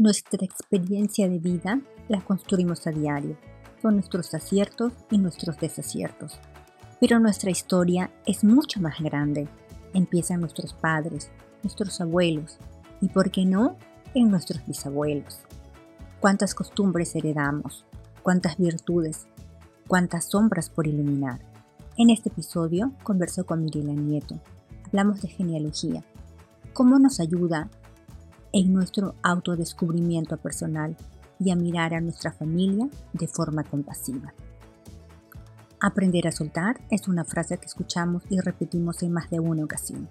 Nuestra experiencia de vida la construimos a diario. Son nuestros aciertos y nuestros desaciertos. Pero nuestra historia es mucho más grande. Empieza en nuestros padres, nuestros abuelos y, por qué no, en nuestros bisabuelos. Cuántas costumbres heredamos, cuántas virtudes, cuántas sombras por iluminar. En este episodio conversó con Mirela Nieto. Hablamos de genealogía. ¿Cómo nos ayuda en nuestro autodescubrimiento personal y a mirar a nuestra familia de forma compasiva. Aprender a soltar es una frase que escuchamos y repetimos en más de una ocasión.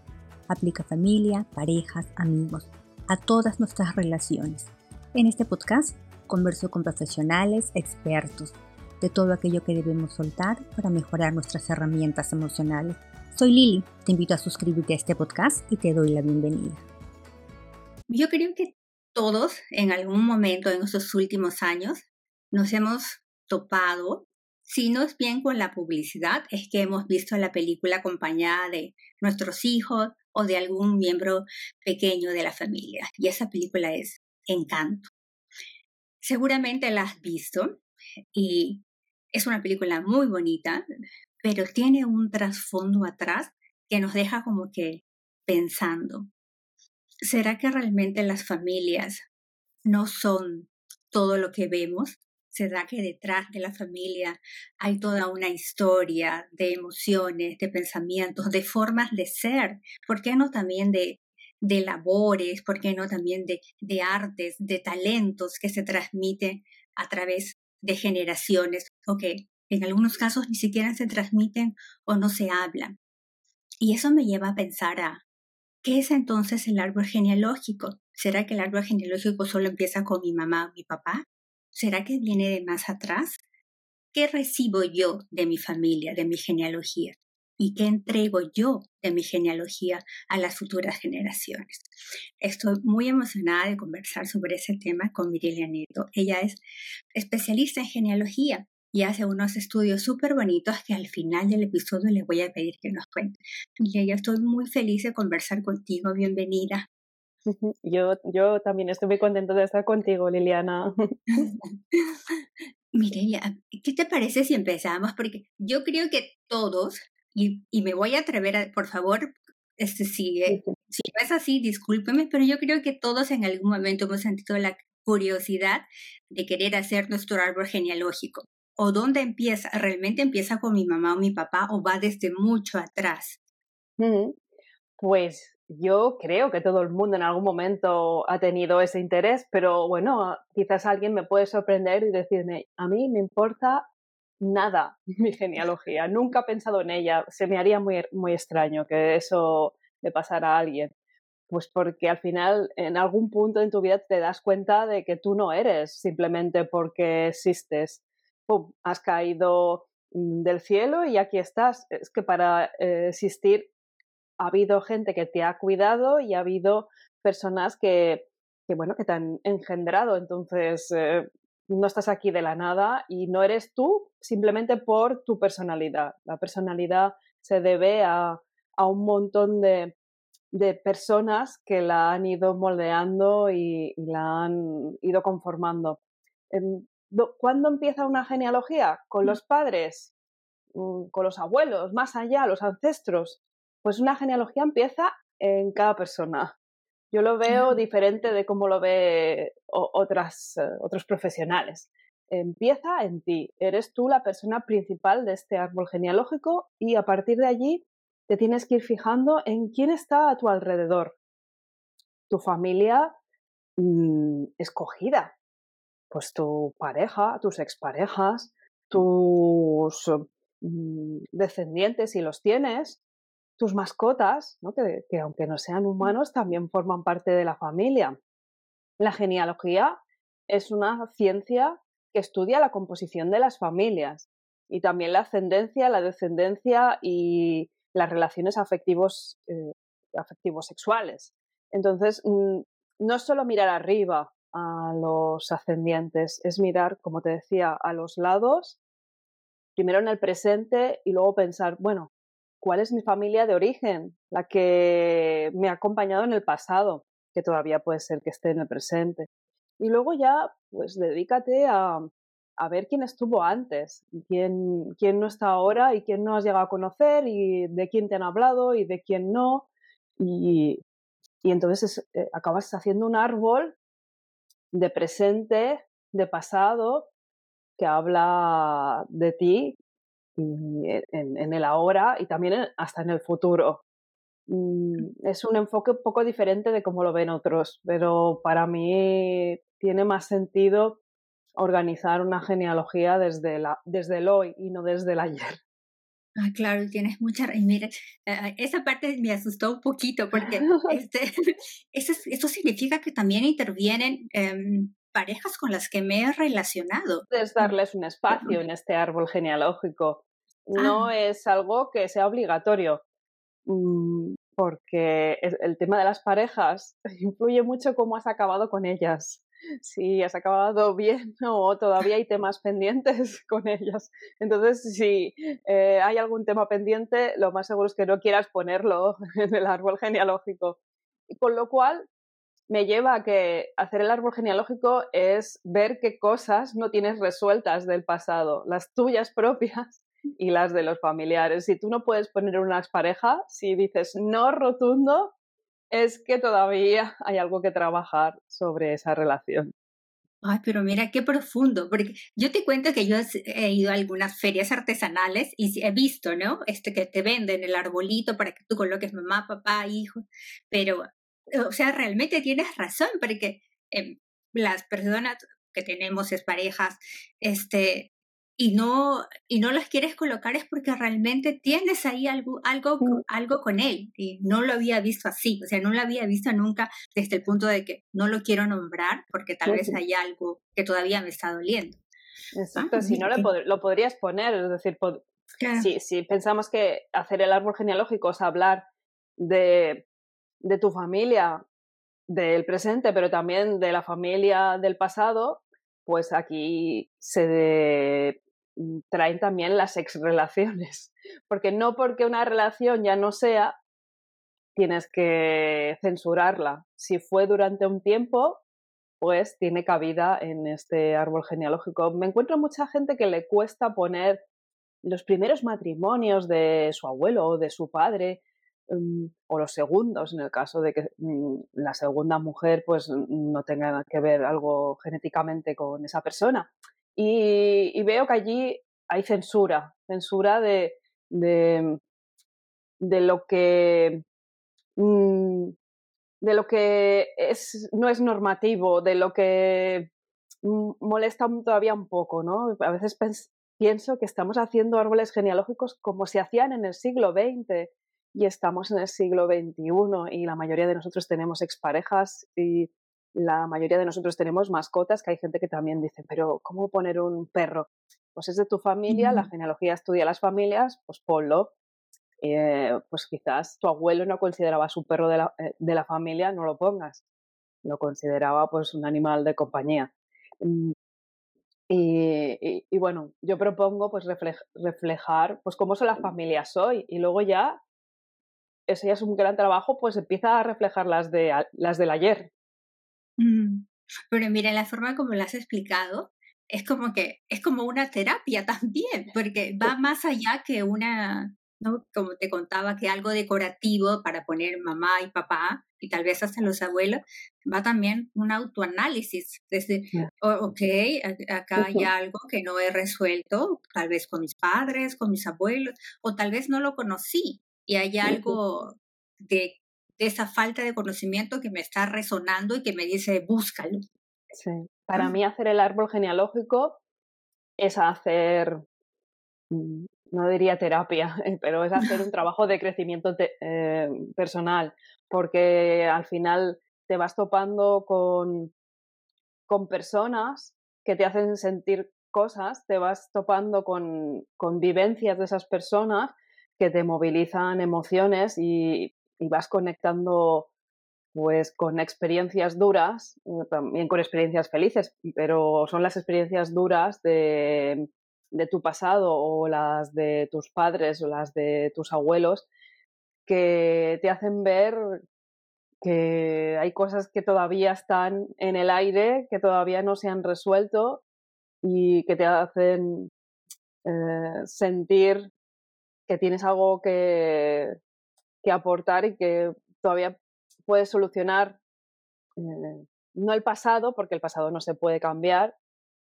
Aplica familia, parejas, amigos, a todas nuestras relaciones. En este podcast converso con profesionales, expertos, de todo aquello que debemos soltar para mejorar nuestras herramientas emocionales. Soy Lili, te invito a suscribirte a este podcast y te doy la bienvenida. Yo creo que todos en algún momento en estos últimos años nos hemos topado, si no es bien con la publicidad, es que hemos visto la película acompañada de nuestros hijos o de algún miembro pequeño de la familia. Y esa película es Encanto. Seguramente la has visto y es una película muy bonita, pero tiene un trasfondo atrás que nos deja como que pensando. ¿Será que realmente las familias no son todo lo que vemos? ¿Será que detrás de la familia hay toda una historia de emociones, de pensamientos, de formas de ser? ¿Por qué no también de, de labores? ¿Por qué no también de, de artes, de talentos que se transmiten a través de generaciones o que en algunos casos ni siquiera se transmiten o no se hablan? Y eso me lleva a pensar a, ¿Qué es entonces el árbol genealógico? ¿Será que el árbol genealógico solo empieza con mi mamá o mi papá? ¿Será que viene de más atrás? ¿Qué recibo yo de mi familia, de mi genealogía? ¿Y qué entrego yo de mi genealogía a las futuras generaciones? Estoy muy emocionada de conversar sobre ese tema con Mirilia Nieto. Ella es especialista en genealogía y hace unos estudios súper bonitos que al final del episodio le voy a pedir que nos cuente. Y yo estoy muy feliz de conversar contigo. Bienvenida. Yo, yo también estoy muy contenta de estar contigo, Liliana. Mireya, ¿qué te parece si empezamos? Porque yo creo que todos, y, y me voy a atrever a, por favor, este, si, eh, si no es así, discúlpeme, pero yo creo que todos en algún momento hemos sentido la curiosidad de querer hacer nuestro árbol genealógico o dónde empieza? ¿Realmente empieza con mi mamá o mi papá o va desde mucho atrás? Pues yo creo que todo el mundo en algún momento ha tenido ese interés, pero bueno, quizás alguien me puede sorprender y decirme, a mí me importa nada mi genealogía, nunca he pensado en ella, se me haría muy, muy extraño que eso le pasara a alguien. Pues porque al final, en algún punto en tu vida te das cuenta de que tú no eres simplemente porque existes has caído mm, del cielo y aquí estás. Es que para eh, existir ha habido gente que te ha cuidado y ha habido personas que, bueno, que te han engendrado. Entonces, eh, no estás aquí de la nada y no eres tú simplemente por tu personalidad. La personalidad se debe a, un montón de, personas que la han ido moldeando y, la han ido conformando. Em, ¿Cuándo empieza una genealogía? ¿Con los padres? Mm, ¿Con los abuelos? ¿Más allá? ¿Los ancestros? Pues una genealogía empieza en cada persona. Yo lo veo diferente de cómo lo ve otras, eh, otros profesionales. Empieza en ti. Eres tú la persona principal de este árbol genealógico y a partir de allí te tienes que ir fijando en quién está a tu alrededor. Tu familia mm, escogida, pues tu pareja, tus exparejas, tus mm, descendientes, si los tienes, tus mascotas, que, aunque no sean humanos, también forman parte de la familia. La genealogía es una ciencia que estudia la composición de las familias y también la ascendencia, la descendencia y las relaciones afectivos, eh, afectivos sexuales. Entonces, mm, no es solo mirar arriba a los ascendientes, es mirar, como te decía, a los lados, primero en el presente y luego pensar, bueno, ¿cuál es mi familia de origen? La que me ha acompañado en el pasado, que todavía puede ser que esté en el presente. Y luego ya, pues dedícate a, a ver quién estuvo antes, quién, quién no está ahora y quién no has llegado a conocer y de quién te han hablado y de quién no. Y, y entonces eh, acabas haciendo un árbol de presente, de pasado, que habla de ti en, el ahora y también hasta en el futuro. Mm, es un enfoque un poco diferente de cómo lo ven otros, pero para mí tiene más sentido organizar una genealogía desde, la, desde el hoy y no desde el ayer. Ah, claro, tienes mucha... Y mira, eh, esa parte me asustó un poquito porque este, eso, eso, significa que también intervienen em, parejas con las que me he relacionado. Es darles un espacio en este árbol genealógico. No ah. es algo que sea obligatorio, mm, porque el tema de las parejas influye mucho cómo has acabado con ellas si has acabado bien o todavía hay temas pendientes con ellas. Entonces, si eh, hay algún tema pendiente, lo más seguro es que no quieras ponerlo en el árbol genealógico. Con lo cual, me lleva a que hacer el árbol genealógico es ver qué cosas no tienes resueltas del pasado, las tuyas propias y las de los familiares. Si tú no puedes poner unas parejas, si dices no rotundo, es que todavía hay algo que trabajar sobre esa relación. Ay, pero mira qué profundo, porque yo te cuento que yo he ido a algunas ferias artesanales y he visto, ¿no? Este que te venden el arbolito para que tú coloques mamá, papá, hijo, pero, o sea, realmente tienes razón, porque em, las personas que tenemos es parejas, este, y no, y no las quieres colocar es porque realmente tienes ahí algo, algo, mm. algo con él. Y no lo había visto así, o sea, no lo había visto nunca desde el punto de que no lo quiero nombrar porque tal vez hay algo que todavía me está doliendo. Exacto, ah, si no lo, podrías poner, es decir, si, si, pensamos que hacer el árbol genealógico es hablar de, de tu familia, del presente, pero también de la familia del pasado, pues aquí se, de, traen también las exrelaciones. Porque no porque una relación ya no sea, tienes que censurarla. Si fue durante un tiempo, pues tiene cabida en este árbol genealógico. Me encuentro mucha gente que le cuesta poner los primeros matrimonios de su abuelo o de su padre, mm, o los segundos, en el caso de que mm, la segunda mujer pues no tenga que ver algo genéticamente con esa persona. Y, veo que allí hay censura, censura de, de, lo que mm, de lo que es, no es normativo, de lo que molesta todavía un poco, ¿no? A veces pienso que estamos haciendo árboles genealógicos como se hacían en el siglo XX y estamos en el siglo XXI y la mayoría de nosotros tenemos exparejas y la mayoría de nosotros tenemos mascotas, que hay gente que también dice, pero ¿cómo poner un perro? Pues es de tu familia, la genealogía estudia las familias, pues ponlo. Eh, pues quizás tu abuelo no consideraba su perro de la, eh, de la, familia, no lo pongas. Lo consideraba pues un animal de compañía. Mm, y, y, bueno, yo propongo pues reflejar pues cómo son las familias hoy y luego ya, ese ya es un gran trabajo, pues empieza a reflejar las, de, las del ayer, Mm. Pero mira, la forma como lo has explicado, es como que es como una terapia también, porque va más allá que una, ¿no? Como te contaba, que algo decorativo para poner mamá y papá, y tal vez hasta los abuelos, va también un autoanálisis. Desde, ok, acá hay algo que no he resuelto, tal vez con mis padres, con mis abuelos, o tal vez no lo conocí, y hay algo de esa falta de conocimiento que me está resonando y que me dice, búscalo. Sí. Para ah. mí hacer el árbol genealógico es hacer, mm, no diría terapia, pero es hacer un trabajo de crecimiento eh, personal, porque al final te vas topando con, con personas que te hacen sentir cosas, te vas topando con, con vivencias de esas personas que te movilizan emociones y y vas conectando pues con experiencias duras, eh, también con experiencias felices, pero son las experiencias duras de, de, tu pasado o las de tus padres o las de tus abuelos que te hacen ver que hay cosas que todavía están en el aire, que todavía no se han resuelto y que te hacen eh, sentir que tienes algo que, que, aportar y que todavía puedes solucionar, eh, no el pasado, porque el pasado no se puede cambiar,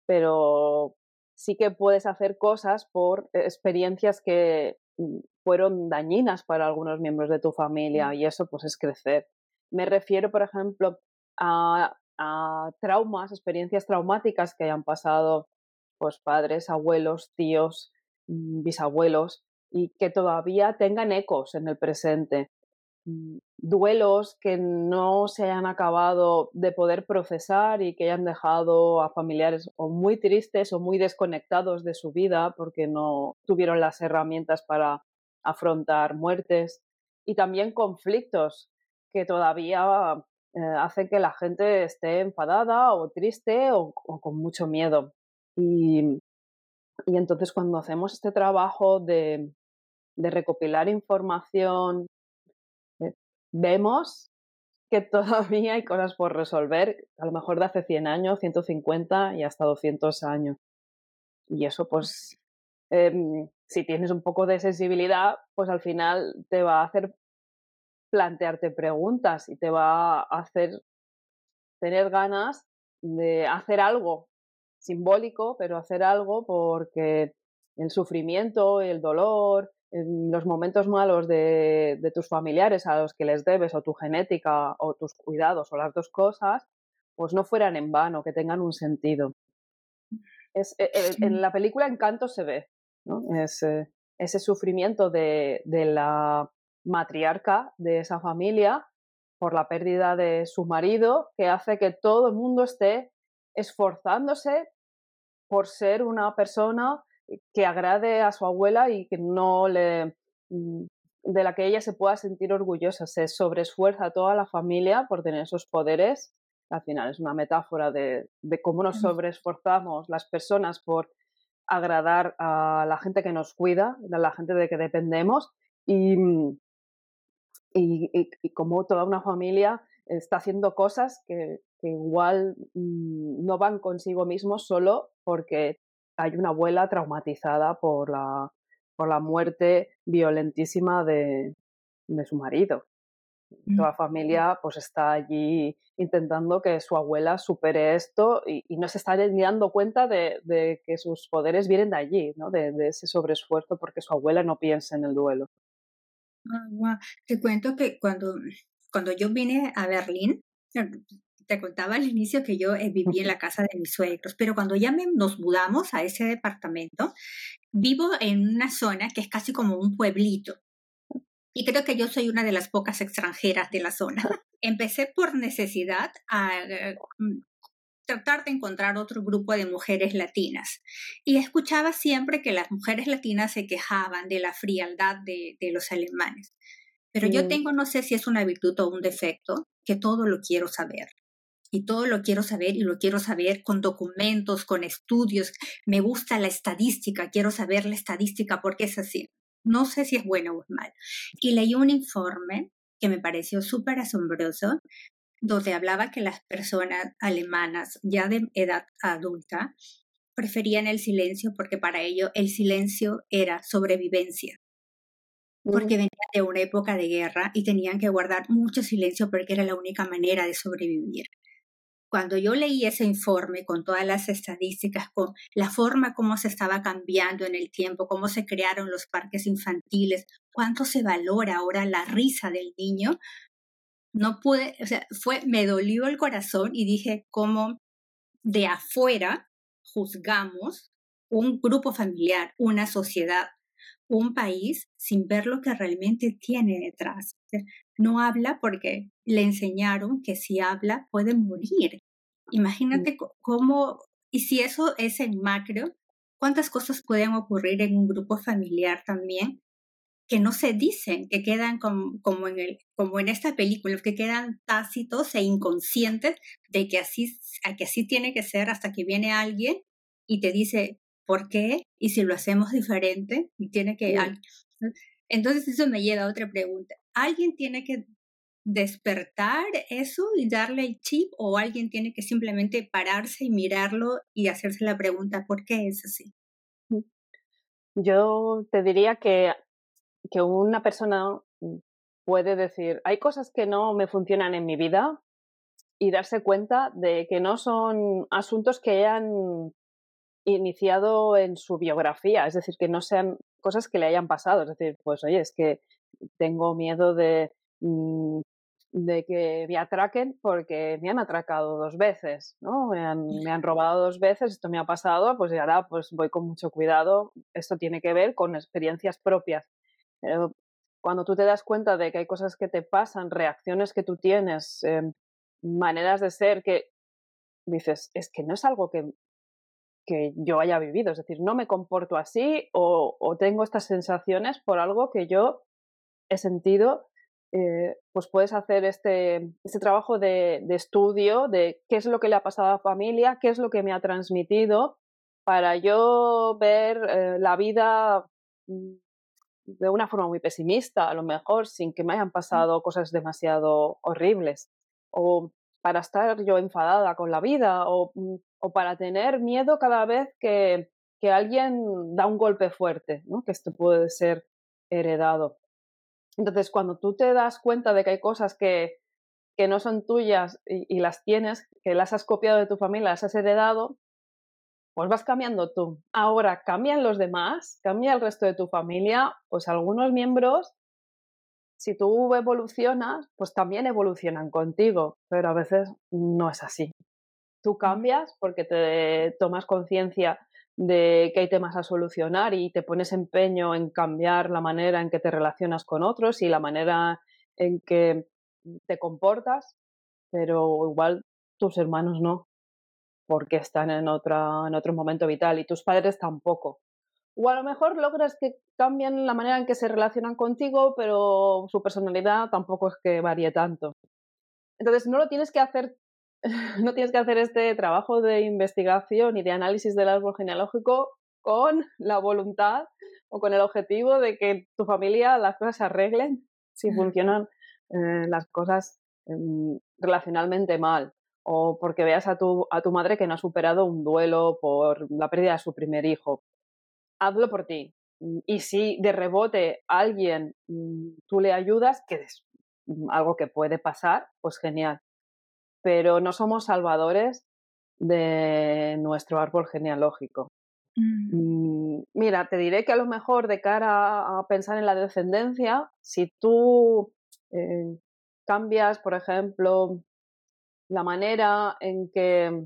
pero sí que puedes hacer cosas por experiencias que mm, fueron dañinas para algunos miembros de tu familia y eso pues es crecer. Me refiero, por ejemplo, a, a traumas, experiencias traumáticas que hayan pasado pues padres, abuelos, tíos, mm, bisabuelos y que todavía tengan ecos en el presente. Mm, duelos que no se han acabado de poder procesar y que hayan dejado a familiares o muy tristes o muy desconectados de su vida porque no tuvieron las herramientas para afrontar muertes y también conflictos que todavía eh, hacen que la gente esté enfadada o triste o, con mucho miedo. Y, y, entonces cuando hacemos este trabajo de, de recopilar información, eh, vemos que todavía hay cosas por resolver, a lo mejor de hace 100 años, 150 y hasta 200 años. Y eso pues em, si tienes un poco de sensibilidad, pues al final te va a hacer plantearte preguntas y te va a hacer tener ganas de hacer algo simbólico, pero hacer algo porque el sufrimiento, el dolor, los momentos malos de, de, tus familiares a los que les debes o tu genética o tus cuidados o las dos cosas, pues no fueran en vano, que tengan un sentido. Es, e, e, en la película Encanto se ve, es, ese sufrimiento de, de, la matriarca de esa familia por la pérdida de su marido que hace que todo el mundo esté esforzándose por ser una persona que agrade a su abuela y que no le mm, de la que ella se pueda sentir orgullosa. Se sobreesfuerza a toda la familia por tener esos poderes. Al final es una metáfora de, de cómo nos sobreesforzamos las personas por agradar a la gente que nos cuida, a la gente de que dependemos y, y, y, como toda una familia está haciendo cosas que, que igual mm, no van consigo mismos solo porque hay una abuela traumatizada por la, por la muerte violentísima de, de su marido. Toda la familia pues está allí intentando que su abuela supere esto y, no se está ni dando cuenta de, de, que sus poderes vienen de allí, ¿no? de, de, ese sobreesfuerzo porque su abuela no piensa en el duelo. Ah, Te cuento que cuando, cuando yo vine a Berlín, te contaba al inicio que yo eh, viví en la casa de mis suegros, pero cuando ya nos mudamos a ese departamento, vivo en una zona que es casi como un pueblito. Y creo que yo soy una de las pocas extranjeras de la zona. Empecé por necesidad a eh, mm, tratar de encontrar otro grupo de mujeres latinas. Y escuchaba siempre que las mujeres latinas se quejaban de la frialdad de, los alemanes. Pero yo tengo, no sé si es una virtud o un defecto, que todo lo quiero saber y todo lo quiero saber y lo quiero saber con documentos, con estudios. Me gusta la estadística, quiero saber la estadística porque es así. No sé si es bueno o es mal. Y leí un informe que me pareció súper asombroso, donde hablaba que las personas alemanas ya de edad adulta preferían el silencio porque para ello el silencio era sobrevivencia. Porque venían de una época de guerra y tenían que guardar mucho silencio porque era la única manera de sobrevivir cuando yo leí ese informe con todas las estadísticas, con la forma como se estaba cambiando en el tiempo, cómo se crearon los parques infantiles, cuánto se valora ahora la risa del niño, no pude, o sea, fue, me dolió el corazón y dije cómo de afuera juzgamos un grupo familiar, una sociedad, un país sin ver lo que realmente tiene detrás. No habla porque le enseñaron que si habla puede morir. Imagínate cómo, y si eso es en macro, cuántas cosas pueden ocurrir en un grupo familiar también que no se dicen, que quedan como, como, en, el, como en esta película, que quedan tácitos e inconscientes de que así, que así tiene que ser hasta que viene alguien y te dice, ¿por qué? Y si lo hacemos diferente, y tiene que... Entonces eso me lleva a otra pregunta. Alguien tiene que despertar eso y darle el chip o alguien tiene que simplemente pararse y mirarlo y hacerse la pregunta, ¿por qué es así? Mm. Yo te diría que, que una persona puede decir, hay cosas que no me funcionan en mi vida y darse cuenta de que no son asuntos que hayan iniciado en su biografía, es decir, que no sean cosas que le hayan pasado, es decir, pues oye, es que tengo miedo de, mm, de que me atraquen porque me han atracado dos veces, ¿no? Me han, me han, robado dos veces, esto me ha pasado, pues ahora pues voy con mucho cuidado. Esto tiene que ver con experiencias propias. Pero cuando tú te das cuenta de que hay cosas que te pasan, reacciones que tú tienes, em, maneras de ser que dices, es que no es algo que, que yo haya vivido, es decir, no me comporto así o, o tengo estas sensaciones por algo que yo he sentido, eh, pues puedes hacer este, este trabajo de, de, estudio de qué es lo que le ha pasado a la familia, qué es lo que me ha transmitido, para yo ver eh, la vida mm, de una forma muy pesimista, a lo mejor sin que me hayan pasado cosas demasiado horribles o para estar yo enfadada con la vida o, mm, o para tener miedo cada vez que, que, alguien da un golpe fuerte, ¿no? que esto puede ser heredado. Entonces, cuando tú te das cuenta de que hay cosas que, que no son tuyas y, y, las tienes, que las has copiado de tu familia, las has heredado, pues vas cambiando tú. Ahora, cambian los demás, cambia el resto de tu familia, pues algunos miembros si tú evolucionas, pues también evolucionan contigo, pero a veces no es así. Tú cambias porque te tomas conciencia de que hay temas a solucionar y te pones empeño en cambiar la manera en que te relacionas con otros y la manera en que te comportas, pero igual tus hermanos no, porque están en, otra, en otro momento vital y tus padres tampoco. O a lo mejor logras que cambien la manera en que se relacionan contigo, pero su personalidad tampoco es que varíe tanto. Entonces no lo tienes que hacer, no tienes que hacer este trabajo de investigación y de análisis del árbol genealógico con la voluntad o con el objetivo de que tu familia las cosas se arreglen si funcionan eh, las cosas eh, relacionalmente mal o porque veas a tu, a tu madre que no ha superado un duelo por la pérdida de su primer hijo hazlo por ti. Y si de rebote alguien mm, tú le ayudas, que es mm, algo que puede pasar, pues genial. Pero no somos salvadores de nuestro árbol genealógico. Mira, te diré que a lo mejor de cara a pensar en la descendencia, si tú eh, cambias, por ejemplo, la manera en que,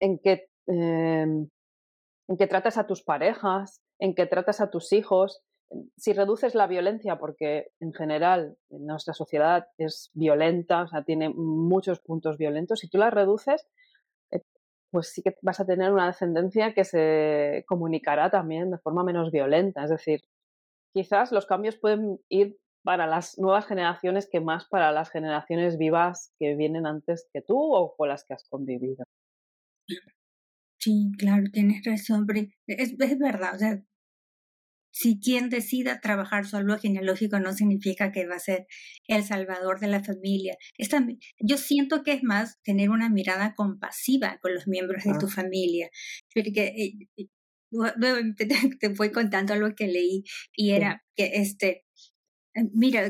en que em, en que tratas a tus parejas, en que tratas a tus hijos, si reduces la violencia, porque en general nuestra sociedad es violenta, o sea, tiene muchos puntos violentos, si tú la reduces, eh, pues sí que vas a tener una descendencia que se comunicará también de forma menos violenta. Es decir, quizás los cambios pueden ir para las nuevas generaciones que más para las generaciones vivas que vienen antes que tú o con las que has convivido. Sí, claro, tienes razón, es, es verdad, o sea, si quien decida trabajar su árbol genealógico no significa que va a ser el salvador de la familia. yo siento que es más tener una mirada compasiva con los miembros de tu familia. Porque, eh, eh, te, voy contando algo que leí y era que este eh, mira,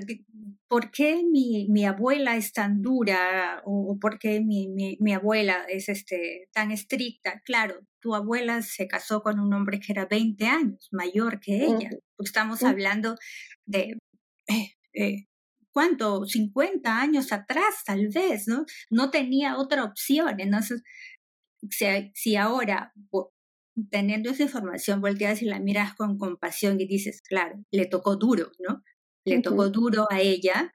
¿por qué mi, mi abuela es tan dura o por qué mi, mi, mi, abuela es este, tan estricta? Claro, tu abuela se casó con un hombre que era 20 años mayor que ella. Estamos hablando de, eh, eh, ¿cuánto? 50 años atrás tal vez, ¿no? No tenía otra opción. Entonces, si, si ahora teniendo esa información, volteas y la miras con compasión y dices, claro, le tocó duro, ¿no? le tocó duro a ella,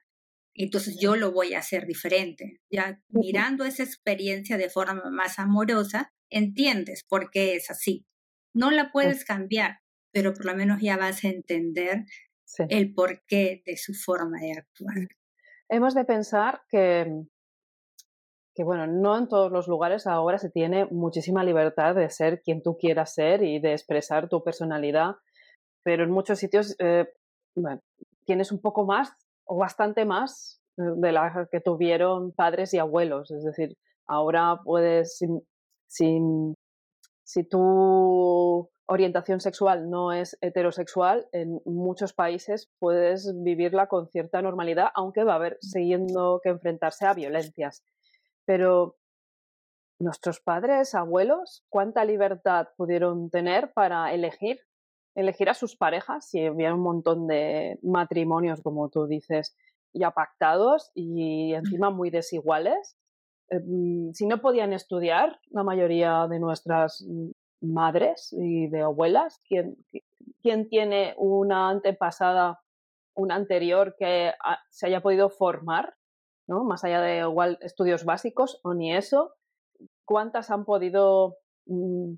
entonces yo lo voy a hacer diferente. Ya mirando esa experiencia de forma más amorosa, entiendes por qué es así. No la puedes cambiar, pero por lo menos ya vas a entender el porqué de su forma de actuar. Hemos de pensar que, que, bueno, no en todos los lugares ahora se tiene muchísima libertad de ser quien tú quieras ser y de expresar tu personalidad, pero en muchos sitios, eh, bueno, tienes un poco más o bastante más de las que tuvieron padres y abuelos. Es decir, ahora puedes, sin, si tu orientación sexual no es heterosexual, en muchos países puedes vivirla con cierta normalidad, aunque va a haber siguiendo que enfrentarse a violencias. Pero nuestros padres, abuelos, ¿cuánta libertad pudieron tener para elegir? Elegir a sus parejas, si había un montón de matrimonios, como tú dices, ya pactados y encima muy desiguales. Em, si no podían estudiar, la mayoría de nuestras madres y de abuelas, ¿quién, quién tiene una antepasada, una anterior que se haya podido formar, ¿no? más allá de igual estudios básicos o ni eso? ¿Cuántas han podido mm,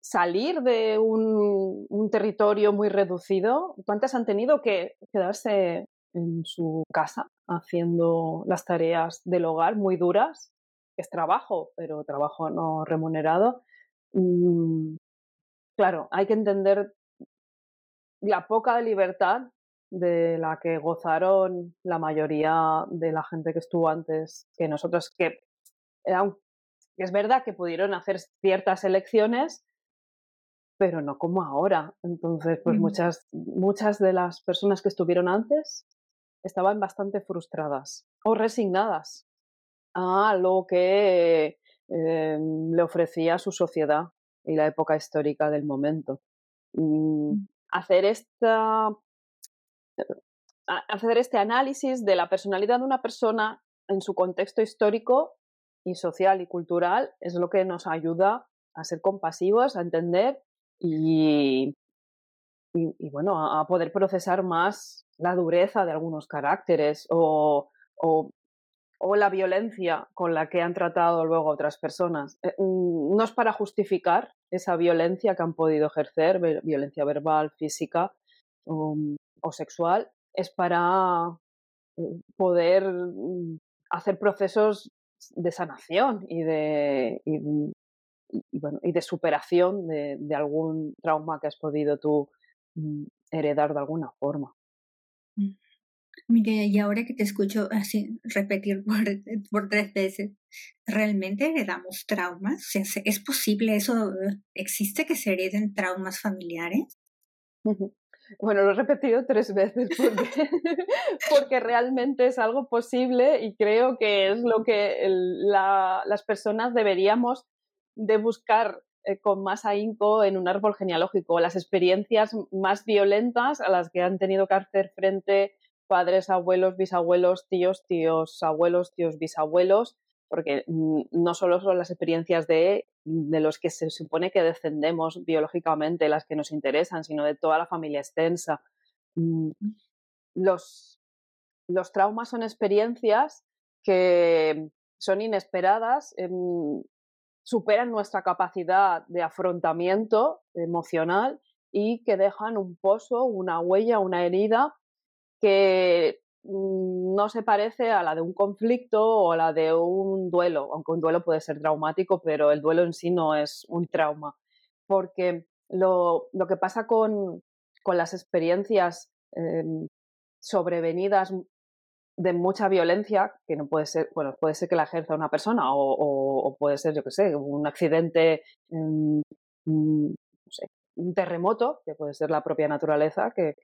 salir de un, territorio muy reducido? ¿Cuántas han tenido que quedarse en su casa haciendo las tareas del hogar muy duras? Es trabajo, pero trabajo no remunerado. Mm, claro, hay que entender la poca libertad de la que gozaron la mayoría de la gente que estuvo antes que nosotros, que es verdad que pudieron hacer ciertas elecciones, pero no como ahora. Entonces, pues muchas, muchas de las personas que estuvieron antes estaban bastante frustradas o resignadas a lo que eh, le ofrecía su sociedad y la época histórica del momento. Mm. hacer, esta, hacer este análisis de la personalidad de una persona en su contexto histórico y social y cultural es lo que nos ayuda a ser compasivos, a entender y, y, bueno, a, poder procesar más la dureza de algunos caracteres o, o o la violencia con la que han tratado luego otras personas. Eh, mm, no es para justificar esa violencia que han podido ejercer, violencia verbal, física o, sexual, es para mm, poder mm, hacer procesos de sanación y de, bueno, y de superación de, de, algún trauma que has podido tú heredar de alguna forma. Mire, y ahora que te escucho así repetir por, tres veces, ¿realmente heredamos traumas? ¿Es posible eso? ¿Existe que se hereden traumas familiares? Bueno, lo he repetido tres veces porque, porque realmente es algo posible y creo que es lo que las personas deberíamos de buscar eh, con más ahínco en un árbol genealógico, las experiencias más violentas a las que han tenido que hacer frente padres, abuelos, bisabuelos, tíos, tíos, abuelos, tíos, bisabuelos, porque mm, no solo son las experiencias de, de los que se supone que descendemos biológicamente, las que nos interesan, sino de toda la familia extensa. Mm, los, los traumas son experiencias que son inesperadas, em, superan nuestra capacidad de afrontamiento emocional y que dejan un pozo, una huella, una herida que mm, no se parece a la de un conflicto o a la de un duelo, aunque un duelo puede ser traumático, pero el duelo en sí no es un trauma, porque lo, que pasa con, las experiencias em, sobrevenidas de mucha violencia, que no puede ser, bueno, puede ser que la ejerza una persona o, puede ser, yo qué sé, un accidente, em, mm, no sé, un terremoto, que puede ser la propia naturaleza, que,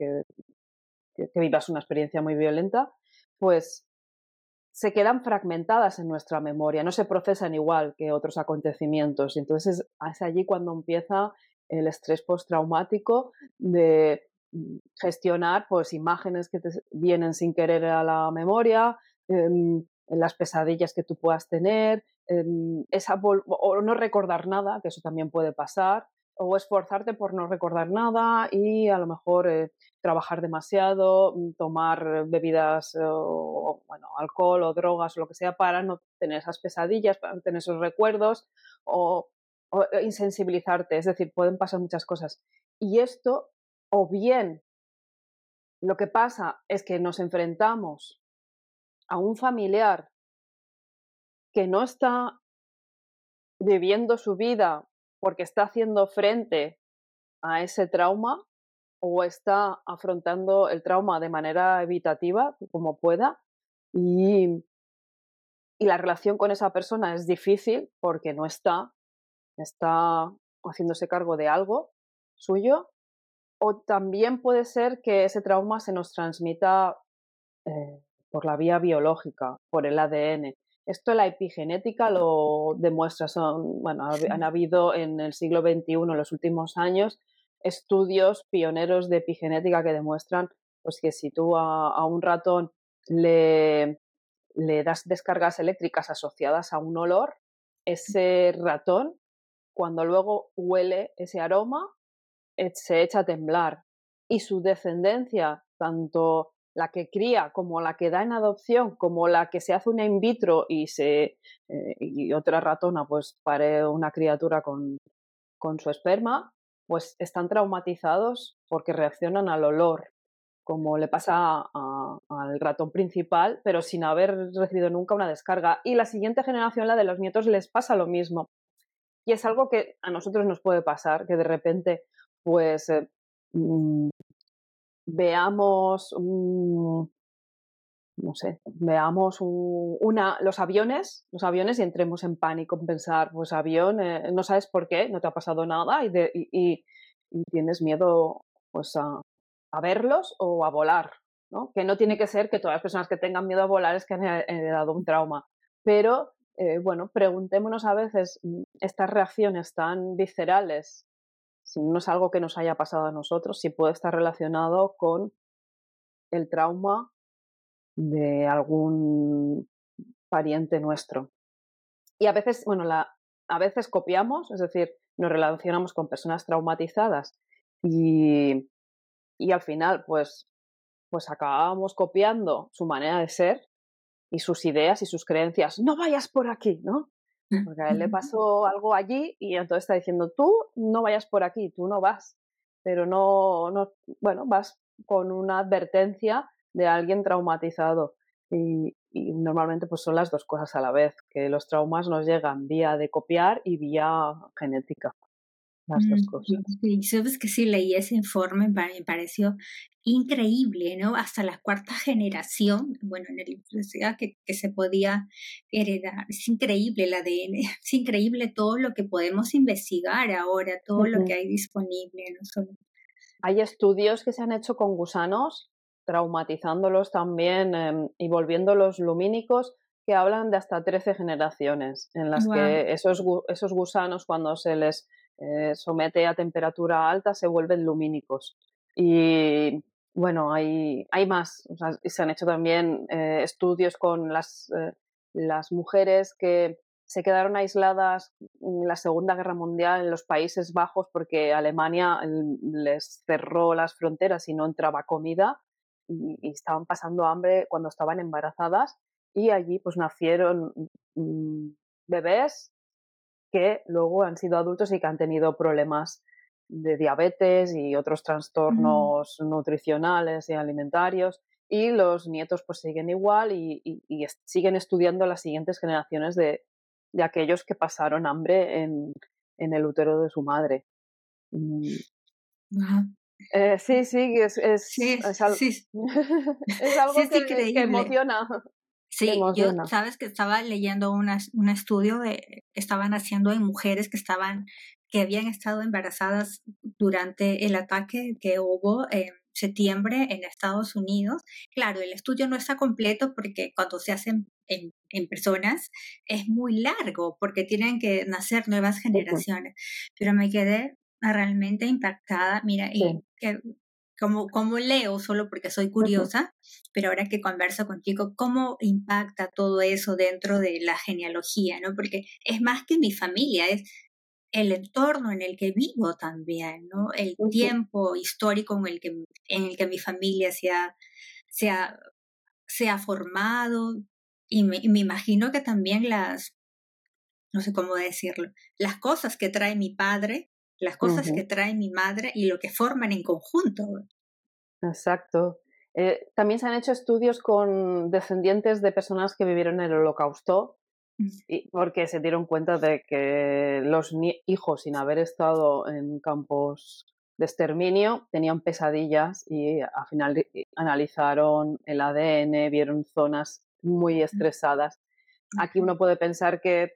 vivas una experiencia muy violenta, pues se quedan fragmentadas en nuestra memoria, no se procesan igual que otros acontecimientos. Y entonces es, allí cuando empieza el estrés postraumático de gestionar pues imágenes que te vienen sin querer a la memoria, em, las pesadillas que tú puedas tener, em, esa o no recordar nada, que eso también puede pasar, o esforzarte por no recordar nada y a lo mejor eh, trabajar demasiado, mm, tomar bebidas eh, o, bueno, alcohol o drogas o lo que sea para no tener esas pesadillas, para no tener esos recuerdos o, eh, insensibilizarte. Es decir, pueden pasar muchas cosas. Y esto, o bien lo que pasa es que nos enfrentamos a un familiar que no está viviendo su vida porque está haciendo frente a ese trauma o está afrontando el trauma de manera evitativa, como pueda, y, y la relación con esa persona es difícil porque no está, está haciéndose cargo de algo suyo, o también puede ser que ese trauma se nos transmita eh, por la vía biológica, por el ADN. Esto la epigenética lo demuestra. Son, bueno, han habido en el siglo XXI, en los últimos años, estudios pioneros de epigenética que demuestran pues, que si tú a, un ratón le, le das descargas eléctricas asociadas a un olor, ese ratón, cuando luego huele ese aroma, eh, se echa a temblar. Y su descendencia, tanto la que cría como la que da en adopción, como la que se hace una in vitro y, se, eh, y otra ratona pues pare una criatura con, con su esperma, pues están traumatizados porque reaccionan al olor, como le pasa al ratón principal, pero sin haber recibido nunca una descarga. Y la siguiente generación, la de los nietos, les pasa lo mismo. Y es algo que a nosotros nos puede pasar, que de repente, pues, eh, veamos, no sé, veamos una, los aviones, los aviones y entremos en pánico en pensar, pues avión, eh, no sabes por qué, no te ha pasado nada y, y, tienes miedo pues a, verlos o a volar, ¿no? Que no tiene que ser que todas las personas que tengan miedo a volar es que han heredado un trauma, pero eh, bueno, preguntémonos a veces mm, estas reacciones tan viscerales si no es algo que nos haya pasado a nosotros, si puede estar relacionado con el trauma de algún pariente nuestro. Y a veces, bueno, a veces copiamos, es decir, nos relacionamos con personas traumatizadas y, y al final, pues, pues acabamos copiando su manera de ser y sus ideas y sus creencias. No vayas por aquí, ¿no? Porque a él le pasó algo allí y entonces está diciendo, tú no vayas por aquí, tú no vas. Pero no, no bueno, vas con una advertencia de alguien traumatizado. Y, y, normalmente pues son las dos cosas a la vez, que los traumas nos llegan vía de copiar y vía genética las dos cosas. Y sabes que sí leí ese informe, me pareció increíble, ¿no? Hasta la cuarta generación, bueno, en el decía que, que se podía heredar. Es increíble el ADN, es increíble todo lo que podemos investigar ahora, todo lo que hay disponible. ¿no? Hay estudios que se han hecho con gusanos, traumatizándolos también em, y volviéndolos lumínicos que hablan de hasta 13 generaciones, en las que esos, esos gusanos cuando se les eh, somete a temperatura alta se vuelven lumínicos. Y bueno, hay, hay más. se han hecho también eh, estudios con las, eh, las mujeres que se quedaron aisladas en la Segunda Guerra Mundial en los Países Bajos porque Alemania les cerró las fronteras y no entraba comida y, y estaban pasando hambre cuando estaban embarazadas y allí pues nacieron mm, bebés que luego han sido adultos y que han tenido problemas de diabetes y otros trastornos nutricionales y alimentarios y los nietos pues siguen igual y, siguen estudiando las siguientes generaciones de, de aquellos que pasaron hambre en, en, el útero de su madre. Mm. Eh, sí, sí, es, es, es, algo, es algo que, que, emociona. Sí, yo sabes que estaba leyendo un estudio de, que estaban haciendo en mujeres que estaban que habían estado embarazadas durante el ataque que hubo en septiembre en Estados Unidos. Claro, el estudio no está completo porque cuando se hacen en, en personas es muy largo porque tienen que nacer nuevas generaciones. Pero me quedé realmente impactada. Mira, y que como, como leo solo porque soy curiosa, pero ahora que converso contigo, ¿cómo impacta todo eso dentro de la genealogía? ¿no? Porque es más que mi familia, es el entorno en el que vivo también, ¿no? El tiempo histórico en el que, en el que mi familia se ha, se ha, se ha formado y me, me imagino que también las, no sé cómo decirlo, las cosas que trae mi padre las cosas que trae mi madre y lo que forman en conjunto. Exacto. Eh, también se han hecho estudios con descendientes de personas que vivieron en el holocausto y porque se dieron cuenta de que los hijos, sin haber estado en campos de exterminio, tenían pesadillas y al final analizaron el ADN, vieron zonas muy estresadas. Aquí uno puede pensar que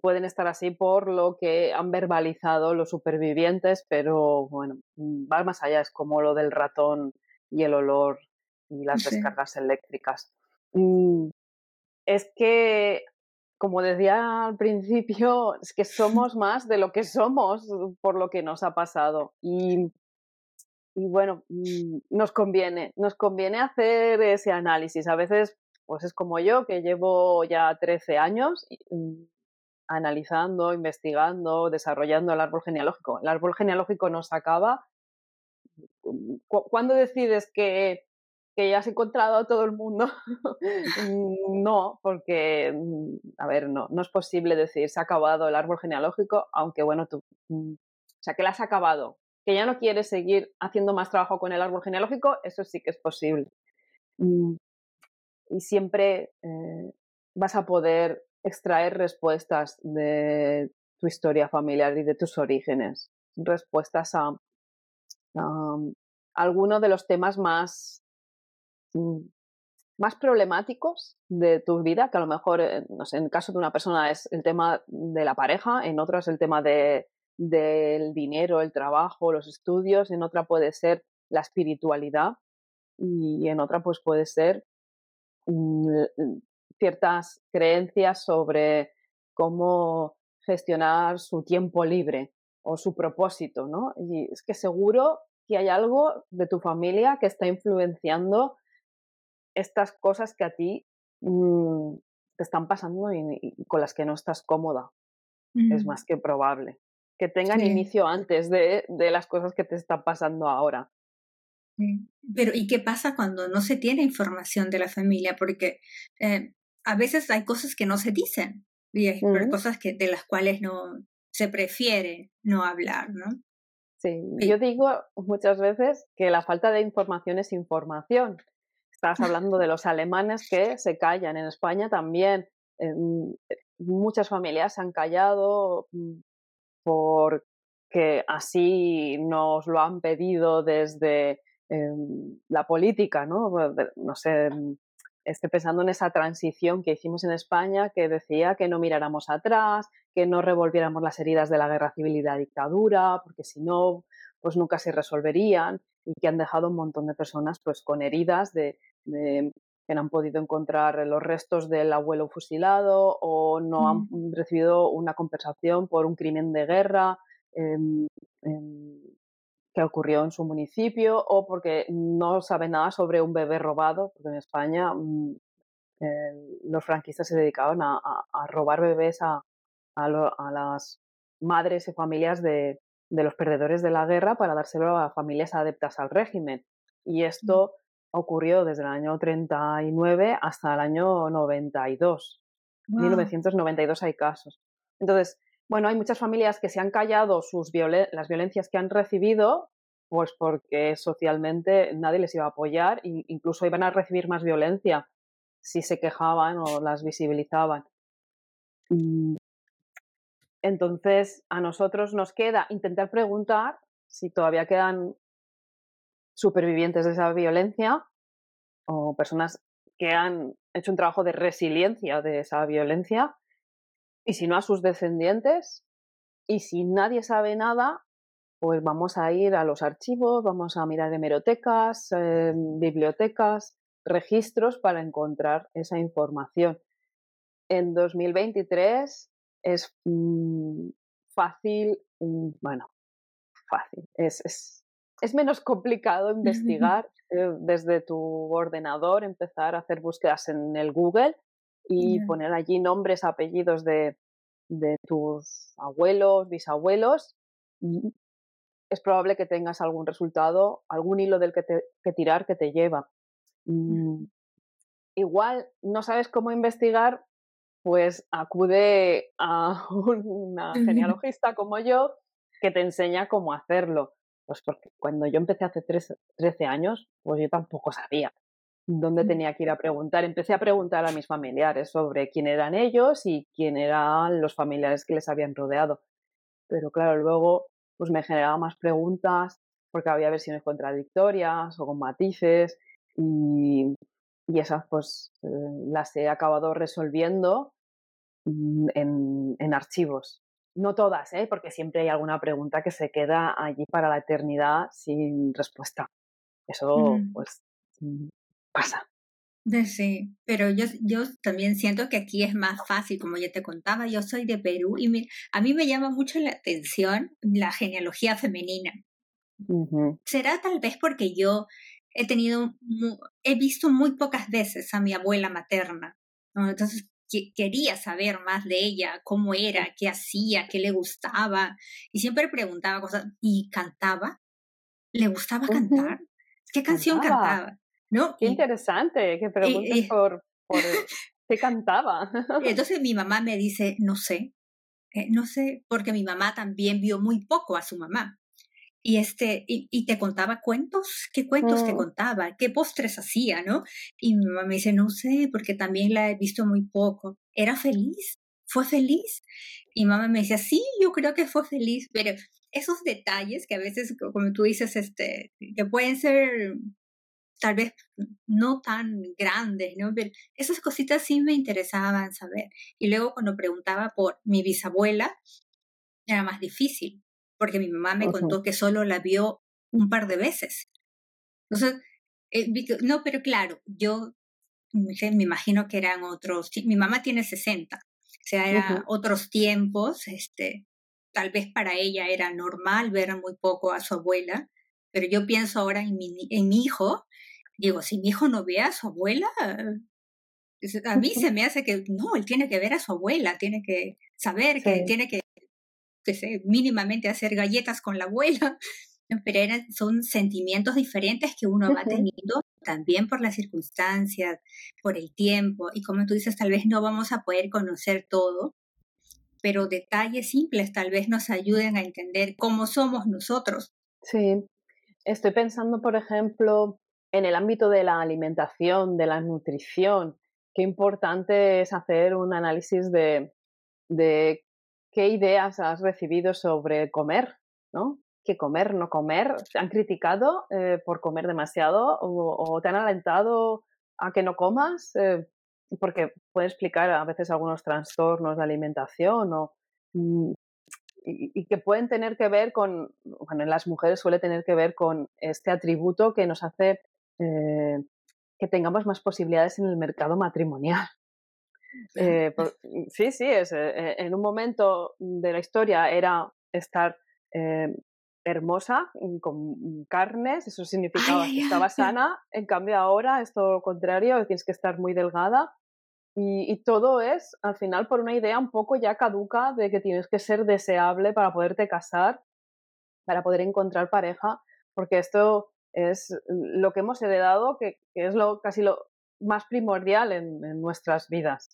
pueden estar así por lo que han verbalizado los supervivientes, pero bueno, mm, va más allá, es como lo del ratón y el olor y las descargas eléctricas. Mm, es que, como decía al principio, es que somos más de lo que somos por lo que nos ha pasado. Y, y bueno, mm, nos conviene, nos conviene hacer ese análisis. A veces pues es como yo, que llevo ya 13 años mm, analizando, investigando, desarrollando el árbol genealógico. El árbol genealógico no se acaba. Mm, ¿Cuándo decides que, que ya has encontrado a todo el mundo? Mm, no, porque, a ver, no, no es posible decir se ha acabado el árbol genealógico, aunque bueno, tú, o sea, que lo has acabado, que ya no quieres seguir haciendo más trabajo con el árbol genealógico, eso sí que es posible y siempre eh, vas a poder extraer respuestas de tu historia familiar y de tus orígenes, respuestas a, um, algunos de los temas más, mm, más problemáticos de tu vida, que a lo mejor, eh, no sé, en el caso de una persona es el tema de la pareja, en otra es el tema de, del dinero, el trabajo, los estudios, en otra puede ser la espiritualidad y en otra pues puede ser ciertas creencias sobre cómo gestionar su tiempo libre o su propósito, ¿no? Y es que seguro que hay algo de tu familia que está influenciando estas cosas que a ti mm, te están pasando y, con las que no estás cómoda. Es más que probable. Que tengan inicio antes de, de las cosas que te están pasando ahora. Pero ¿y qué pasa cuando no se tiene información de la familia? Porque eh, a veces hay cosas que no se dicen y hay cosas que, de las cuales no se prefiere no hablar, ¿no? Sí, yo digo muchas veces que la falta de información es información. Estabas hablando de los alemanes que se callan. En España también muchas familias se han callado mm, porque así nos lo han pedido desde la política, ¿no? No sé, mm, estoy pensando en esa transición que hicimos en España que decía que no miráramos atrás, que no revolviéramos las heridas de la guerra civil y la dictadura, porque si no, pues nunca se resolverían y que han dejado un montón de personas pues con heridas de, que no han podido encontrar los restos del abuelo fusilado o no han mm. recibido una compensación por un crimen de guerra. Em, em, que ocurrió en su municipio o porque no sabe nada sobre un bebé robado, porque en España mm, eh, los franquistas se dedicaban a, robar bebés a, las madres y familias de, los perdedores de la guerra para dárselo a familias adeptas al régimen. Y esto ocurrió desde el año 39 hasta el año 92. En 1992 hay casos. Entonces, bueno, hay muchas familias que se han callado sus las violencias que han recibido, pues porque socialmente nadie les iba a apoyar e incluso iban a recibir más violencia si se quejaban o las visibilizaban. entonces, a nosotros nos queda intentar preguntar si todavía quedan supervivientes de esa violencia o personas que han hecho un trabajo de resiliencia de esa violencia y si no a sus descendientes. Y si nadie sabe nada, pues vamos a ir a los archivos, vamos a mirar hemerotecas, eh, bibliotecas, registros para encontrar esa información. En 2023 es mm, fácil, mm, bueno, fácil, es, es, menos complicado investigar eh, desde tu ordenador, empezar a hacer búsquedas en el Google y poner allí nombres, apellidos de, tus abuelos, bisabuelos, es probable que tengas algún resultado, algún hilo del que, que tirar que te lleva. Mm, igual no sabes cómo investigar, pues acude a una genealogista como yo que te enseña cómo hacerlo. Pues porque cuando yo empecé hace 13 años, pues yo tampoco sabía dónde tenía que ir a preguntar. Empecé a preguntar a mis familiares sobre quién eran ellos y quién eran los familiares que les habían rodeado. Pero claro, luego pues me generaba más preguntas porque había versiones contradictorias o con matices y, y esas pues eh, las he acabado resolviendo mm, en, en, archivos. No todas, ¿eh? porque siempre hay alguna pregunta que se queda allí para la eternidad sin respuesta. Eso pues mm, pasa. Sí, pero yo, yo también siento que aquí es más fácil, como ya te contaba, yo soy de Perú y a mí me llama mucho la atención la genealogía femenina. Será tal vez porque yo he tenido, he visto muy pocas veces a mi abuela materna, entonces quería saber más de ella, cómo era, qué hacía, qué le gustaba, y siempre preguntaba cosas, ¿y cantaba? ¿Le gustaba cantar? ¿Qué canción cantaba? ¿No? Qué interesante que preguntes por, por qué cantaba. Entonces mi mamá me dice, no sé, eh, no sé, porque mi mamá también vio muy poco a su mamá. Y, este, y, te contaba cuentos, qué cuentos te mm. contaba, qué postres hacía, ¿no? Y mi mamá me dice, no sé, porque también la he visto muy poco. ¿Era feliz? ¿Fue feliz? Y mamá me decía, sí, yo creo que fue feliz, pero esos detalles que a veces, como tú dices, este, que pueden ser tal vez no tan grandes, ¿no? Pero esas cositas sí me interesaban saber. Y luego cuando preguntaba por mi bisabuela, era más difícil, porque mi mamá me contó que solo la vio un par de veces. Entonces, eh, no, pero claro, yo me imagino que eran otros, mi mamá tiene 60, o sea, eran otros tiempos, este, tal vez para ella era normal ver muy poco a su abuela, pero yo pienso ahora en mi, en mi hijo, digo, si mi hijo no ve a su abuela, a mí se me hace que no, él tiene que ver a su abuela, tiene que saber que tiene que que mínimamente hacer galletas con la abuela, pero eran, son sentimientos diferentes que uno va teniendo también por las circunstancias, por el tiempo, y como tú dices, tal vez no vamos a poder conocer todo, pero detalles simples tal vez nos ayuden a entender cómo somos nosotros. Sí, estoy pensando, por ejemplo, en el ámbito de la alimentación, de la nutrición, qué importante es hacer un análisis de, ¿Qué ideas has recibido sobre comer? ¿no? ¿Qué comer, no comer? ¿Te han criticado eh, por comer demasiado o, te han alentado a que no comas? Eh, porque puede explicar a veces algunos trastornos de alimentación o, mm, y, que pueden tener que ver con, bueno, en las mujeres suele tener que ver con este atributo que nos hace eh, que tengamos más posibilidades en el mercado matrimonial. Eh, mm, sí, sí, es, eh, en un momento de la historia era estar hermosa, mm, con carnes, eso significaba que estaba sana, en cambio ahora es todo lo contrario, tienes que estar muy delgada y, y, todo es al final por una idea un poco ya caduca de que tienes que ser deseable para poderte casar, para poder encontrar pareja, porque esto es lo que hemos heredado, que, que es lo casi lo más primordial en, en nuestras vidas.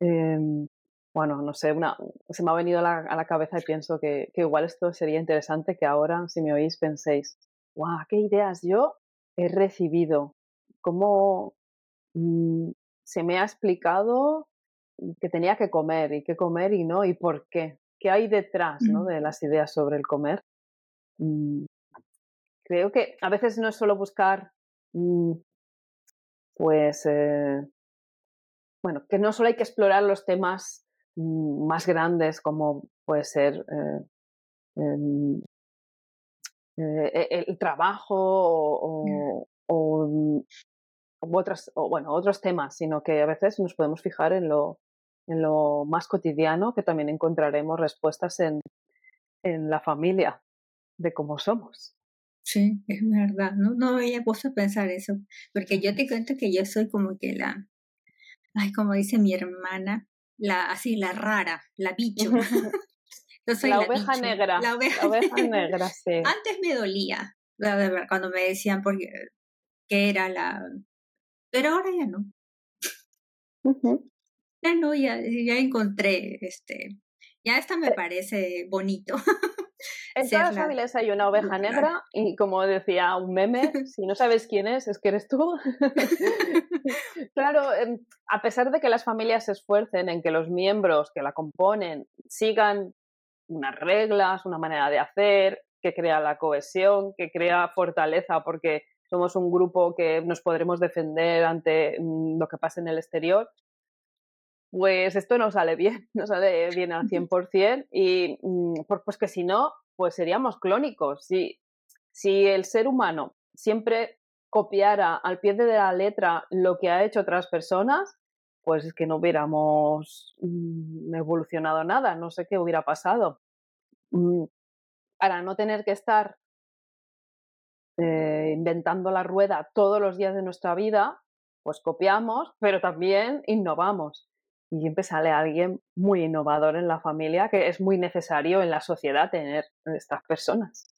Em, bueno, no sé, una, se me ha venido a la, a la cabeza y pienso que, que, igual esto sería interesante que ahora, si me oís, penséis, ¡guau! ¿Qué ideas yo he recibido? ¿Cómo mm, se me ha explicado que tenía que comer y qué comer y no? ¿Y por qué? ¿Qué hay detrás ¿no? de las ideas sobre el comer? Mm, creo que a veces no es solo buscar, mm, pues, eh, bueno, que no solo hay que explorar los temas mm, más grandes como puede ser eh, em, eh, e, el, trabajo o, o, otras, o, bueno, otros temas, sino que a veces nos podemos fijar en lo, en lo más cotidiano, que también encontraremos respuestas en, en la familia de cómo somos. Sí, es verdad. No, no había puesto a pensar eso, porque yo te cuento que yo soy como que la, ay, como dice mi hermana, la, así, la rara, la bicho. la, oveja negra. La oveja, negra, sí. Antes me dolía, la verdad, cuando me decían porque, que era la... Pero ahora ya no. Ya no, ya, ya encontré, este, ya esta me parece bonito. En todas las familias hay una oveja negra y como decía un meme, si no sabes quién es, es que eres tú. claro, a pesar de que las familias se esfuercen en que los miembros que la componen sigan unas reglas, una manera de hacer, que crea la cohesión, que crea fortaleza, porque somos un grupo que nos podremos defender ante mm, lo que pase en el exterior, pues esto no sale bien, no sale bien al 100% y mm, pues que si no, pues seríamos clónicos. Si, si el ser humano siempre copiara al pie de la letra lo que ha hecho otras personas, pues es que no hubiéramos mm, evolucionado nada, no sé qué hubiera pasado. Para no tener que estar eh, inventando la rueda todos los días de nuestra vida, pues copiamos, pero también innovamos. Y siempre sale alguien muy innovador en la familia, que es muy necesario en la sociedad tener estas personas.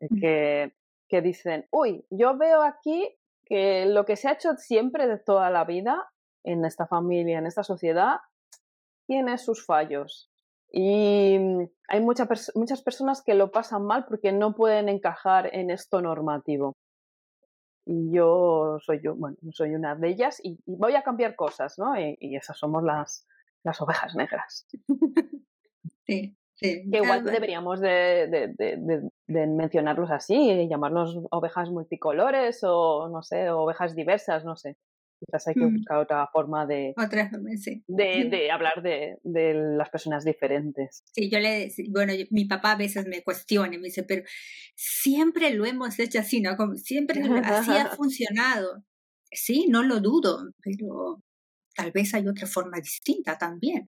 Eh, mm. Que, que dicen, uy, yo veo aquí que lo que se ha hecho siempre de toda la vida en esta familia, en esta sociedad, tiene sus fallos. Y mm, hay muchas personas que lo pasan mal porque no pueden encajar en esto normativo. Y yo soy yo, bueno, soy una de ellas y, voy a cambiar cosas, ¿no? Y, esas somos las, las ovejas negras. Sí, sí. Que igual deberíamos de, de, mencionarlos así, llamarnos ovejas multicolores o, no sé, ovejas diversas, no sé. Quizás hay que mm. buscar otra forma de, de, hablar de, las personas diferentes. Sí, yo le, bueno, mi papá a veces me cuestiona, me dice, pero siempre lo hemos hecho así, ¿no? Como siempre así ha funcionado. Sí, no lo dudo, pero tal vez hay otra forma distinta también.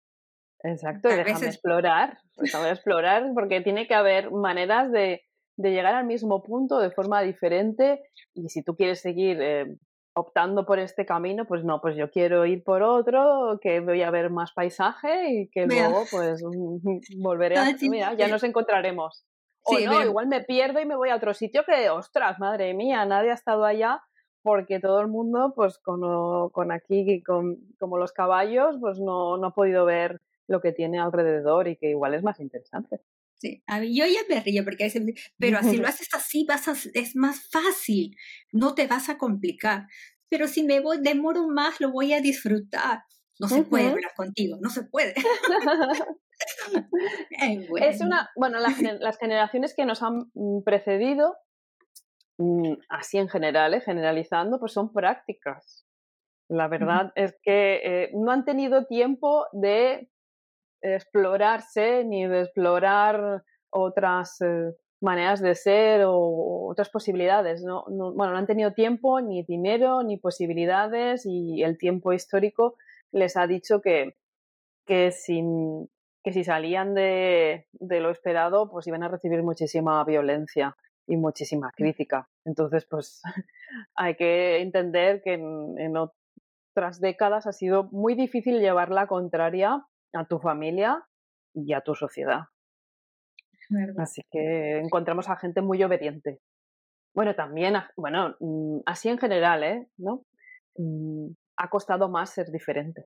Exacto, déjame explorar, déjame explorar, porque tiene que haber maneras de, de, llegar al mismo punto de forma diferente y si tú quieres seguir eh, optando por este camino, pues no, pues yo quiero ir por otro, que voy a ver más paisaje y que luego pues volveré a... Mira, ya nos encontraremos. O no, igual me pierdo y me voy a otro sitio que, ostras, madre mía, nadie ha estado allá porque todo el mundo, pues con, con aquí, con, como los caballos, pues no, no ha podido ver lo que tiene alrededor y que igual es más interesante. Sí, a mí, yo ya me río porque pero así lo haces así, vas es más fácil, no te vas a complicar. Pero si me voy, demoro más, lo voy a disfrutar. No se puede hablar contigo, no se puede. Es una, bueno, las, generaciones que nos han mm, precedido, mm, así en general, ¿eh? generalizando, pues son prácticas. La verdad es que eh, no han tenido tiempo de explorarse ni de explorar otras eh, maneras de ser o otras posibilidades. ¿no? bueno, no han tenido tiempo, ni dinero, ni posibilidades y el tiempo histórico les ha dicho que, que, sin, que si salían de, de lo esperado, pues iban a recibir muchísima violencia y muchísima crítica. Entonces, pues hay que entender que en, en, otras décadas ha sido muy difícil llevar la contraria a tu familia y a tu sociedad. Así que encontramos a gente muy obediente. Bueno, también, bueno, mm, así en general, ¿eh? ¿No? Mm, ha costado más ser diferente.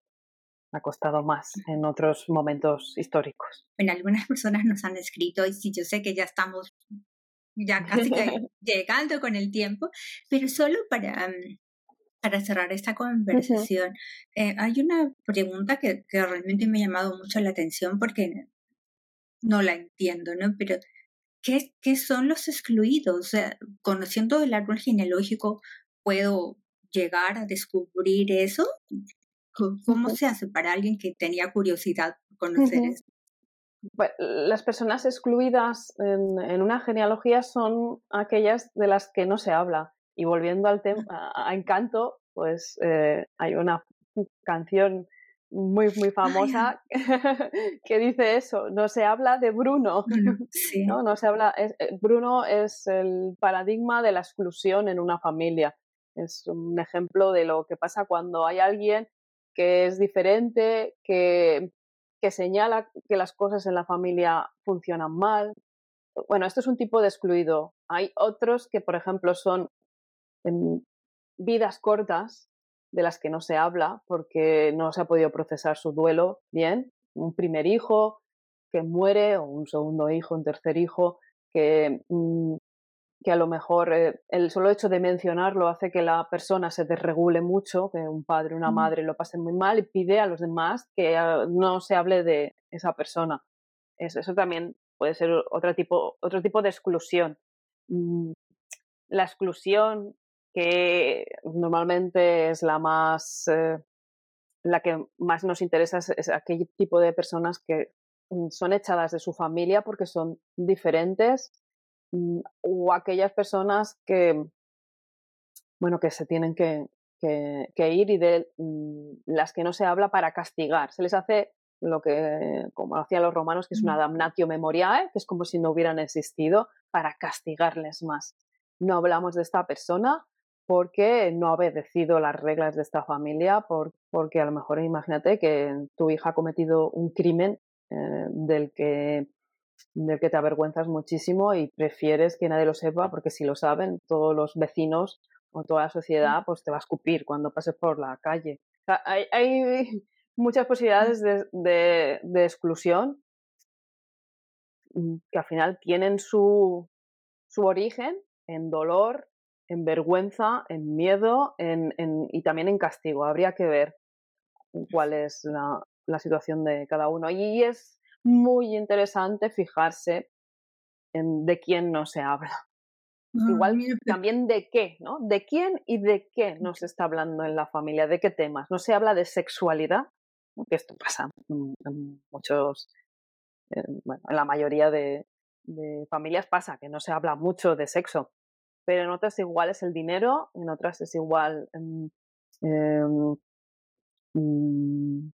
Ha costado más en otros momentos históricos. Bueno, algunas personas nos han escrito y sí, yo sé que ya estamos ya casi llegando con el tiempo, pero solo para mm, para cerrar esta conversación, eh, hay una pregunta que, que, realmente me ha llamado mucho la atención porque no la entiendo, ¿no? Pero, ¿qué, qué son los excluidos? O sea, conociendo el árbol genealógico, ¿puedo llegar a descubrir eso? ¿Cómo se hace para alguien que tenía curiosidad por conocer eso? las personas excluidas en, en, una genealogía son aquellas de las que no se habla. Y volviendo al tema, a, Encanto, pues eh, hay una canción muy, muy famosa que dice eso, no se habla de Bruno, ¿no? no se habla, eh, Bruno es el paradigma de la exclusión en una familia, es un ejemplo de lo que pasa cuando hay alguien que es diferente, que, que señala que las cosas en la familia funcionan mal. Bueno, esto es un tipo de excluido. Hay otros que, por ejemplo, son en vidas cortas de las que no se habla porque no se ha podido procesar su duelo bien. Un primer hijo que muere o un segundo hijo, un tercer hijo que, mm, que a lo mejor eh, el solo hecho de mencionarlo hace que la persona se desregule mucho, que un padre o una madre lo pasen muy mal y pide a los demás que ah, no se hable de esa persona. Eso, eso también puede ser otro tipo, otro tipo de exclusión. Mm, la exclusión que normalmente es la más, eh, la que más nos interesa es, aquel tipo de personas que mm, son echadas de su familia porque son diferentes mm, o aquellas personas que, bueno, que se tienen que, que, ir y de mm, las que no se habla para castigar. Se les hace lo que, como hacían los romanos, que es una damnatio memoriae, que es como si no hubieran existido, para castigarles más. No hablamos de esta persona porque no ha obedecido las reglas de esta familia, por, porque a lo mejor imagínate que tu hija ha cometido un crimen eh, del, que, del que te avergüenzas muchísimo y prefieres que nadie lo sepa, porque si lo saben, todos los vecinos o toda la sociedad pues te va a escupir cuando pases por la calle. hay, hay, muchas posibilidades de, de, exclusión mm, que al final tienen su, su origen en dolor, en vergüenza, en miedo en, en, y también en castigo. Habría que ver cuál es la, la, situación de cada uno. Y es muy interesante fijarse en de quién no se habla. Ah, Igual también de qué, ¿no? De quién y de qué no se está hablando en la familia, de qué temas. No se habla de sexualidad, que esto pasa en muchos, bueno, en la mayoría de, familias pasa, que no se habla mucho de sexo, pero en otras igual es el dinero, en otras es igual em, em, mm,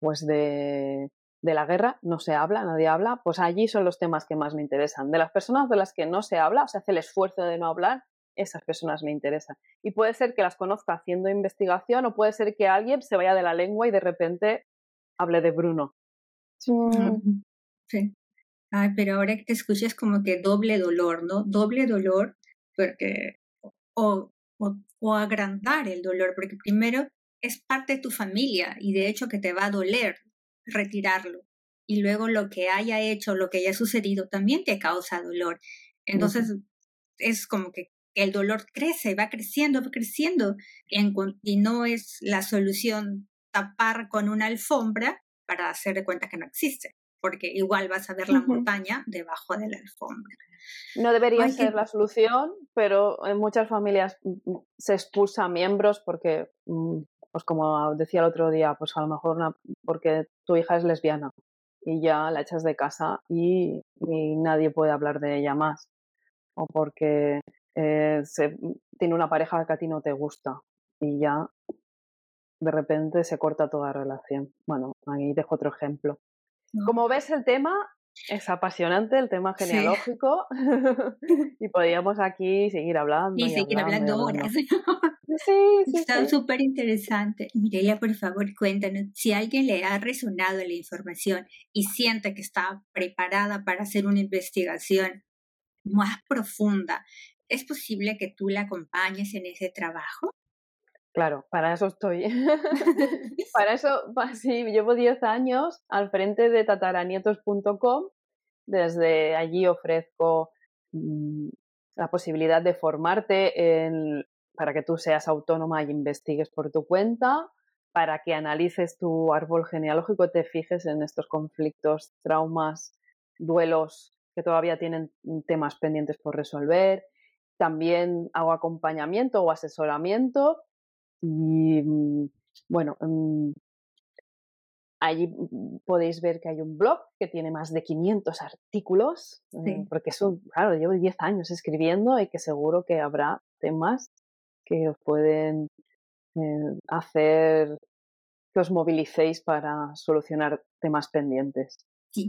pues de, de la guerra, no se habla, nadie habla, pues allí son los temas que más me interesan. De las personas de las que no se habla, o se hace el esfuerzo de no hablar, esas personas me interesan. Y puede ser que las conozca haciendo investigación o puede ser que alguien se vaya de la lengua y de repente hable de Bruno. Sí. Ay, pero ahora que te escuchas como que doble dolor, ¿no? Doble dolor, porque, o, o, o agrandar el dolor, porque primero es parte de tu familia y de hecho que te va a doler retirarlo. Y luego lo que haya hecho, lo que haya sucedido, también te causa dolor. Entonces, es como que el dolor crece, va creciendo, va creciendo, y no es la solución tapar con una alfombra para hacer de cuenta que no existe, porque igual vas a ver la montaña debajo de la alfombra. No debería ser la solución, pero en muchas familias mm, mm, se expulsa miembros porque, mm, pues como decía el otro día, pues a lo mejor porque tu hija es lesbiana y ya la echas de casa y nadie puede hablar de ella más. O porque eh, se, tiene una pareja que a ti no te gusta y ya de repente se corta toda relación. Bueno, ahí dejo otro ejemplo. Como ves, el tema es apasionante, el tema genealógico, y podríamos aquí seguir hablando. Y, seguir hablando, horas. Sí, sí, Está súper interesante. Mirelia, por favor, cuéntanos si a alguien le ha resonado la información y siente que está preparada para hacer una investigación más profunda ¿Es posible que tú la acompañes en ese trabajo? Claro, para eso estoy. para eso, sí, llevo 10 años al frente de tataranietos.com. Desde allí ofrezco mm, la posibilidad de formarte en, para que tú seas autónoma y investigues por tu cuenta, para que analices tu árbol genealógico, te fijes en estos conflictos, traumas, duelos que todavía tienen temas pendientes por resolver también hago acompañamiento o asesoramiento y mm, bueno, mm, allí mm, podéis ver que hay un blog que tiene más de 500 artículos, porque eso, claro, llevo 10 años escribiendo y que seguro que habrá temas que os pueden eh, hacer que os movilicéis para solucionar temas pendientes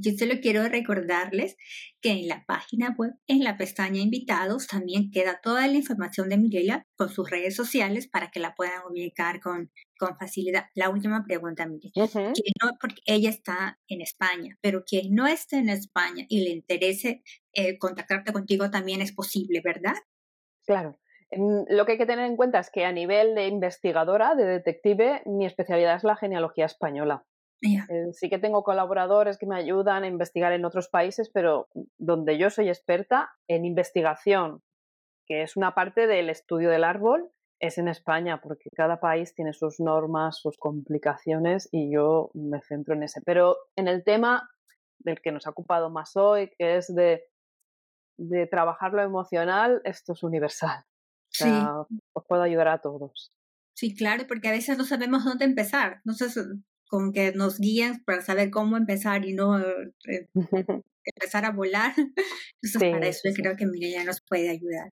yo solo quiero recordarles que en la página web, en la pestaña invitados, también queda toda la información de Mireia con sus redes sociales para que la puedan ubicar con, con facilidad. La última pregunta, Mireia. porque ella está en España, pero quien no esté en España y le interese eh, contactarte contigo también es posible, ¿verdad? Claro. Lo que hay que tener en cuenta es que a nivel de investigadora, de detective, mi especialidad es la genealogía española. Eh, sí que tengo colaboradores que me ayudan a investigar en otros países, pero donde yo soy experta en investigación, que es una parte del estudio del árbol, es en España, porque cada país tiene sus normas, sus complicaciones y yo me centro en ese. Pero en el tema del que nos ha ocupado más hoy, que es de, de trabajar lo emocional, esto es universal. sí. os puedo ayudar a todos. Sí, claro, porque a veces no sabemos dónde empezar. Entonces, con que nos guíen para saber cómo empezar y no eh, empezar a volar. Entonces, para eso creo que Mireya nos puede ayudar.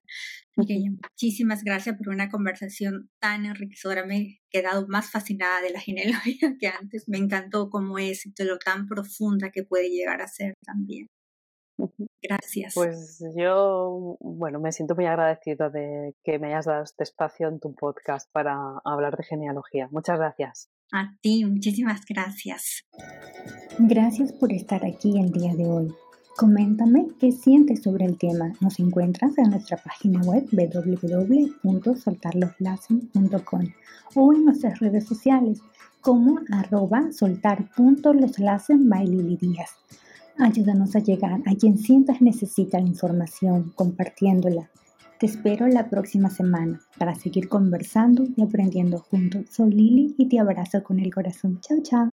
Mireya, muchísimas gracias por una conversación tan enriquecedora. Me he quedado más fascinada de la genealogía que antes. Me encantó cómo es y de lo tan profunda que puede llegar a ser también. Gracias. Pues yo, bueno, me siento muy agradecida de que me hayas dado este espacio en tu podcast para hablar de genealogía. Muchas gracias. A ti, muchísimas gracias. Gracias por estar aquí el día de hoy. Coméntame qué sientes sobre el tema. Nos encuentras en nuestra página web www.soltarloslassen.com o en nuestras redes sociales como arroba soltar.loslassen Ayúdanos a llegar a quien sientas necesita la información compartiéndola. Te espero la próxima semana para seguir conversando y aprendiendo juntos. Soy Lili y te abrazo con el corazón. Chao, chao.